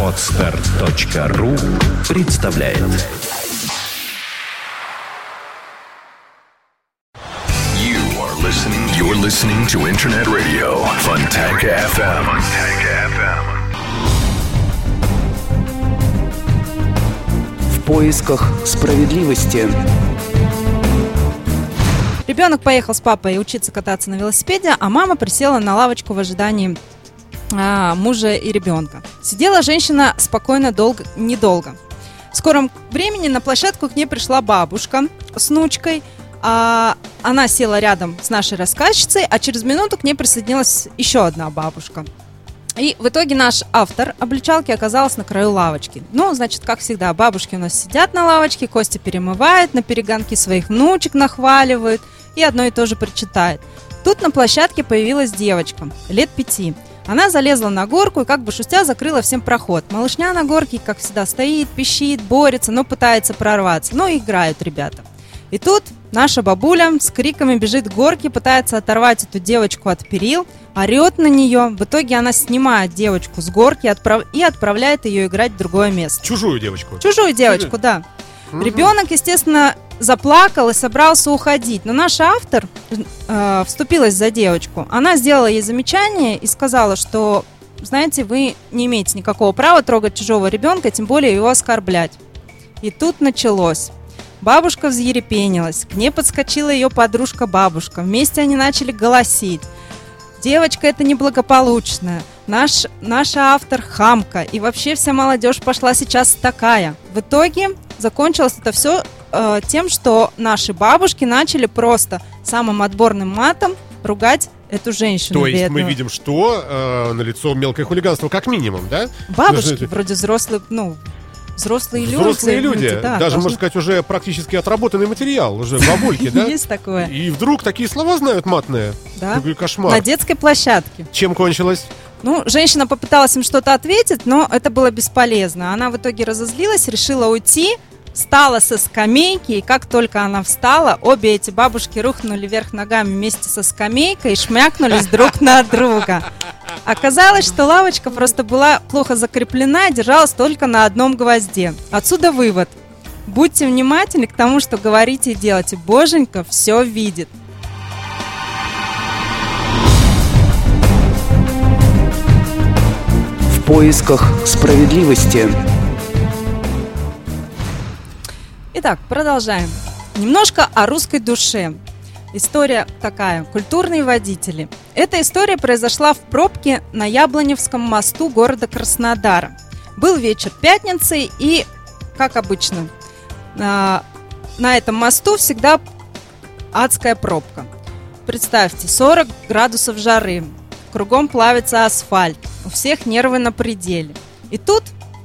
Отстар.ру представляет You are listening. You're listening to Internet Radio Funtank FM. В поисках справедливости. Ребенок поехал с папой учиться кататься на велосипеде, а мама присела на лавочку в ожидании а, мужа и ребенка. Сидела женщина спокойно долго, недолго. В скором времени на площадку к ней пришла бабушка с внучкой. А, она села рядом с нашей рассказчицей, а через минуту к ней присоединилась еще одна бабушка. И в итоге наш автор обличалки оказался на краю лавочки. Ну, значит, как всегда, бабушки у нас сидят на лавочке, Костя перемывает, на перегонки своих внучек нахваливает и одно и то же прочитает. Тут на площадке появилась девочка, лет пяти. Она залезла на горку и как бы шустя закрыла всем проход. Малышня на горке, как всегда, стоит, пищит, борется, но пытается прорваться. Но играют ребята. И тут наша бабуля с криками бежит к горке, пытается оторвать эту девочку от перил, орет на нее. В итоге она снимает девочку с горки отправ- и отправляет ее играть в другое место. Чужую девочку. Чужую девочку, да. Ребенок, естественно, заплакал и собрался уходить. Но наш автор э, вступилась за девочку. Она сделала ей замечание и сказала, что, знаете, вы не имеете никакого права трогать чужого ребенка, тем более его оскорблять. И тут началось. Бабушка взъерепенилась, к ней подскочила ее подружка-бабушка. Вместе они начали голосить. Девочка это неблагополучная. Наш, наш автор хамка. И вообще вся молодежь пошла сейчас такая. В итоге закончилось это все э, тем, что наши бабушки начали просто самым отборным матом ругать эту женщину. То есть мы бедную. видим, что э, на лицо мелкое хулиганство как минимум, да? Бабушки Должны- вроде взрослые, ну, взрослые, Взрослые люди, да, даже, должны- можно сказать, уже практически отработанный материал, уже бабульки, да? Есть такое, И вдруг такие слова знают матные. да. Кошмар. На детской площадке. Чем кончилось? Ну, женщина попыталась им что-то ответить, но это было бесполезно. Она в итоге разозлилась, решила уйти, встала со скамейки, и как только она встала, обе эти бабушки рухнули вверх ногами вместе со скамейкой и шмякнулись друг на друга. Оказалось, что лавочка просто была плохо закреплена и держалась только на одном гвозде. Отсюда вывод. Будьте внимательны к тому, что говорите и делаете. Боженька все видит. В поисках справедливости. Итак, продолжаем. Немножко о русской душе. История такая. Культурные водители. Эта история произошла в пробке на Яблоневском мосту города Краснодара. Был вечер пятницы и, как обычно, на, на этом мосту всегда адская пробка. Представьте, 40 градусов жары, кругом плавится асфальт, у всех нервы на пределе. И тут,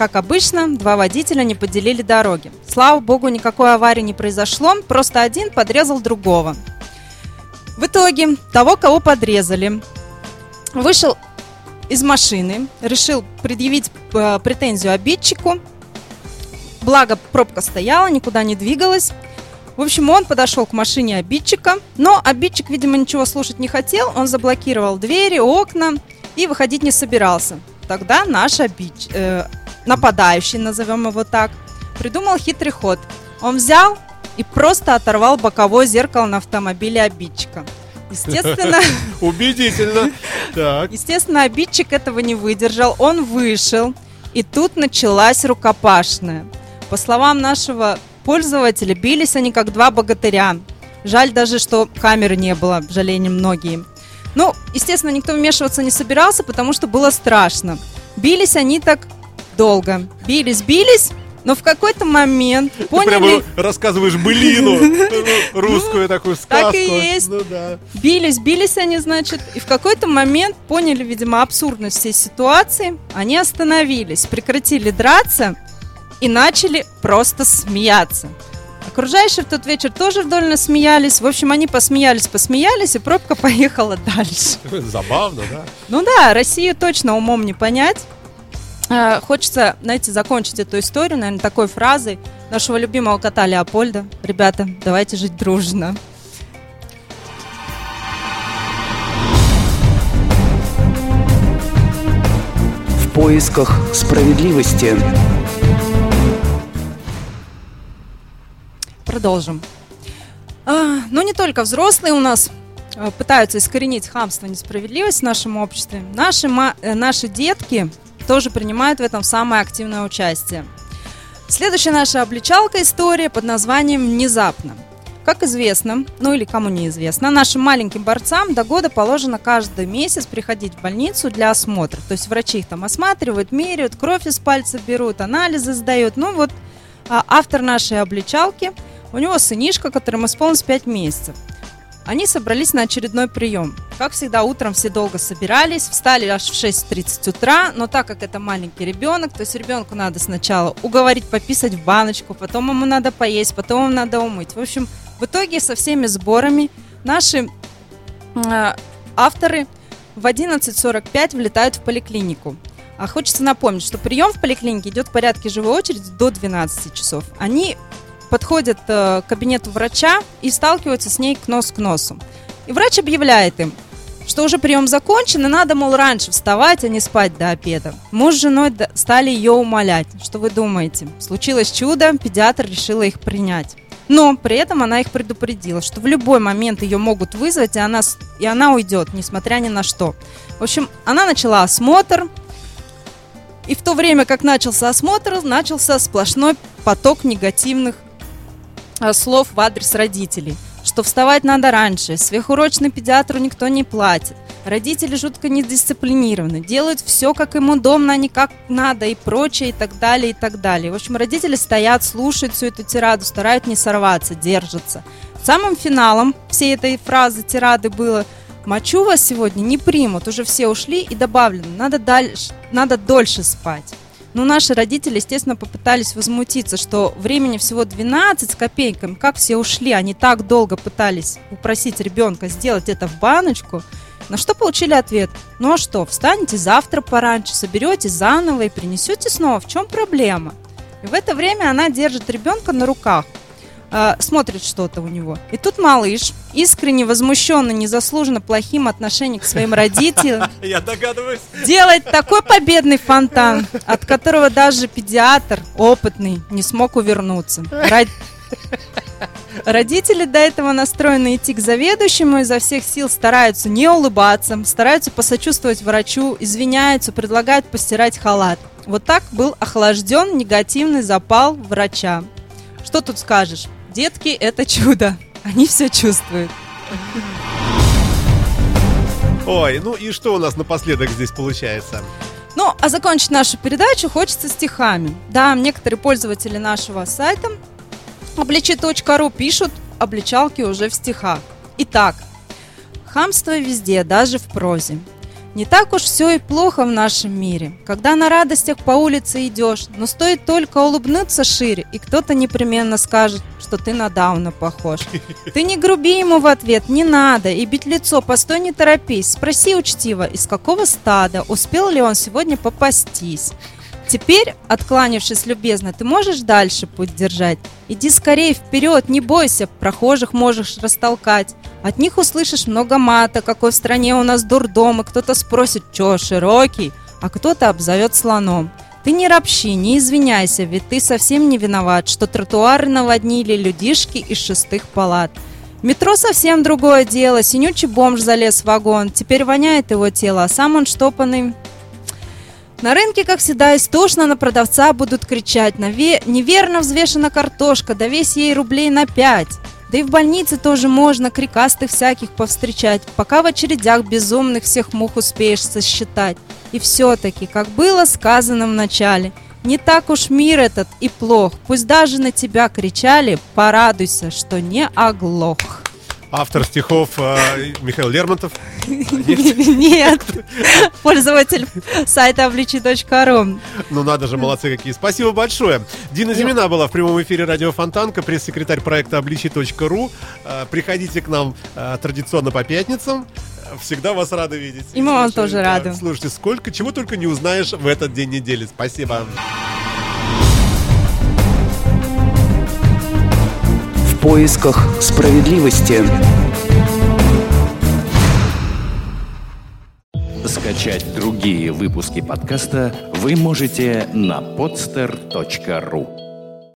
как обычно, два водителя не поделили дороги. Слава богу, никакой аварии не произошло, просто один подрезал другого. В итоге того, кого подрезали, вышел из машины, решил предъявить э, претензию обидчику. Благо, пробка стояла, никуда не двигалась. В общем, он подошел к машине обидчика, но обидчик, видимо, ничего слушать не хотел. Он заблокировал двери, окна и выходить не собирался. Тогда наш обидч... э, нападающий, назовем его так, придумал хитрый ход. Он взял и просто оторвал боковое зеркало на автомобиле обидчика. Естественно, Убедительно. Так. Естественно, обидчик этого не выдержал, он вышел, и тут началась рукопашная. По словам нашего пользователя, бились они как два богатыря. Жаль даже, что камеры не было, жалеем многие. Ну, естественно, никто вмешиваться не собирался, потому что было страшно. Бились они так долго. Бились, бились, но в какой-то момент Ты поняли... прямо рассказываешь былину, ну, русскую такую сказку. так и есть. Ну да. Бились, бились они, значит, и в какой-то момент поняли, видимо, абсурдность всей ситуации. Они остановились, прекратили драться и начали просто смеяться. Окружающие в тот вечер тоже вдольно смеялись. В общем, они посмеялись, посмеялись, и пробка поехала дальше. Забавно, да? Ну да, Россию точно умом не понять. Э, Хочется, знаете, закончить эту историю, наверное, такой фразой нашего любимого кота Леопольда. Ребята, давайте жить дружно. поисках справедливости. Продолжим. А, но не только взрослые у нас а, пытаются искоренить хамство и несправедливость в нашем обществе. Наши, э, наши детки тоже принимают в этом самое активное участие. Следующая наша обличалка история под названием «Внезапно». Как известно, ну или кому неизвестно, нашим маленьким борцам до года положено каждый месяц приходить в больницу для осмотра. То есть врачи их там осматривают, меряют, кровь из пальцев берут, анализы сдают. Ну вот а, автор нашей обличалки, у него сынишка, которому исполнилось 5 месяцев. Они собрались на очередной прием. Как всегда, утром все долго собирались, встали аж в 6.30 утра, но так как это маленький ребенок, то есть ребенку надо сначала уговорить пописать в баночку, потом ему надо поесть, потом ему надо умыть. В общем, в итоге со всеми сборами наши э, авторы в 11.45 влетают в поликлинику. А хочется напомнить, что прием в поликлинике идет в порядке живой очереди до 12 часов. Они подходят э, к кабинету врача и сталкиваются с ней к нос к носу. И врач объявляет им, что уже прием закончен, и надо, мол, раньше вставать, а не спать до обеда. Муж с женой стали ее умолять. Что вы думаете? Случилось чудо, педиатр решила их принять. Но при этом она их предупредила, что в любой момент ее могут вызвать, и она, и она уйдет, несмотря ни на что. В общем, она начала осмотр, и в то время, как начался осмотр, начался сплошной поток негативных слов в адрес родителей, что вставать надо раньше, сверхурочный педиатру никто не платит, родители жутко недисциплинированы, делают все, как им удобно, а не как надо и прочее, и так далее, и так далее. В общем, родители стоят, слушают всю эту тираду, стараются не сорваться, держатся. Самым финалом всей этой фразы тирады было «Мочу вас сегодня не примут, уже все ушли» и добавлено «Надо, дальше, надо дольше спать». Ну, наши родители, естественно, попытались возмутиться, что времени всего 12 с копейками, как все ушли, они так долго пытались упросить ребенка сделать это в баночку, на что получили ответ, ну а что, встанете завтра пораньше, соберете заново и принесете снова, в чем проблема? И в это время она держит ребенка на руках, э, смотрит что-то у него. И тут малыш, искренне возмущенный незаслуженно плохим отношением к своим родителям, Я догадываюсь. делает такой победный фонтан, от которого даже педиатр опытный не смог увернуться. Род- Родители до этого настроены идти к заведующему, изо всех сил стараются не улыбаться, стараются посочувствовать врачу, извиняются, предлагают постирать халат. Вот так был охлажден негативный запал врача. Что тут скажешь? Детки – это чудо. Они все чувствуют. Ой, ну и что у нас напоследок здесь получается? Ну, а закончить нашу передачу хочется стихами. Да, некоторые пользователи нашего сайта обличи.ру пишут обличалки уже в стихах. Итак, хамство везде, даже в прозе. Не так уж все и плохо в нашем мире, когда на радостях по улице идешь, но стоит только улыбнуться шире, и кто-то непременно скажет, что ты на Дауна похож. Ты не груби ему в ответ, не надо, и бить лицо, постой, не торопись, спроси учтиво, из какого стада, успел ли он сегодня попастись. Теперь, откланившись любезно, ты можешь дальше путь держать? Иди скорее вперед, не бойся, прохожих можешь растолкать. От них услышишь много мата, какой в стране у нас дурдом, и кто-то спросит, чё, широкий, а кто-то обзовет слоном. Ты не ропщи, не извиняйся, ведь ты совсем не виноват, что тротуары наводнили людишки из шестых палат. Метро совсем другое дело, синючий бомж залез в вагон, теперь воняет его тело, а сам он штопанный на рынке, как всегда, истошно на продавца будут кричать «Наве... «Неверно взвешена картошка, да весь ей рублей на пять!» Да и в больнице тоже можно крикастых всяких повстречать, пока в очередях безумных всех мух успеешь сосчитать. И все-таки, как было сказано в начале, не так уж мир этот и плох, пусть даже на тебя кричали, порадуйся, что не оглох. Автор стихов э, Михаил Лермонтов. Нет, пользователь сайта обличи.ру. Ну надо же, молодцы какие. Спасибо большое. Дина Зимина была в прямом эфире радио Фонтанка, пресс-секретарь проекта обличи.ру. Э, Приходите к нам э, традиционно по пятницам. Всегда вас рады видеть. И мы вам тоже рады. Слушайте, сколько, чего только не узнаешь в этот день недели. Спасибо. В поисках справедливости. Скачать другие выпуски подкаста вы можете на podster.ru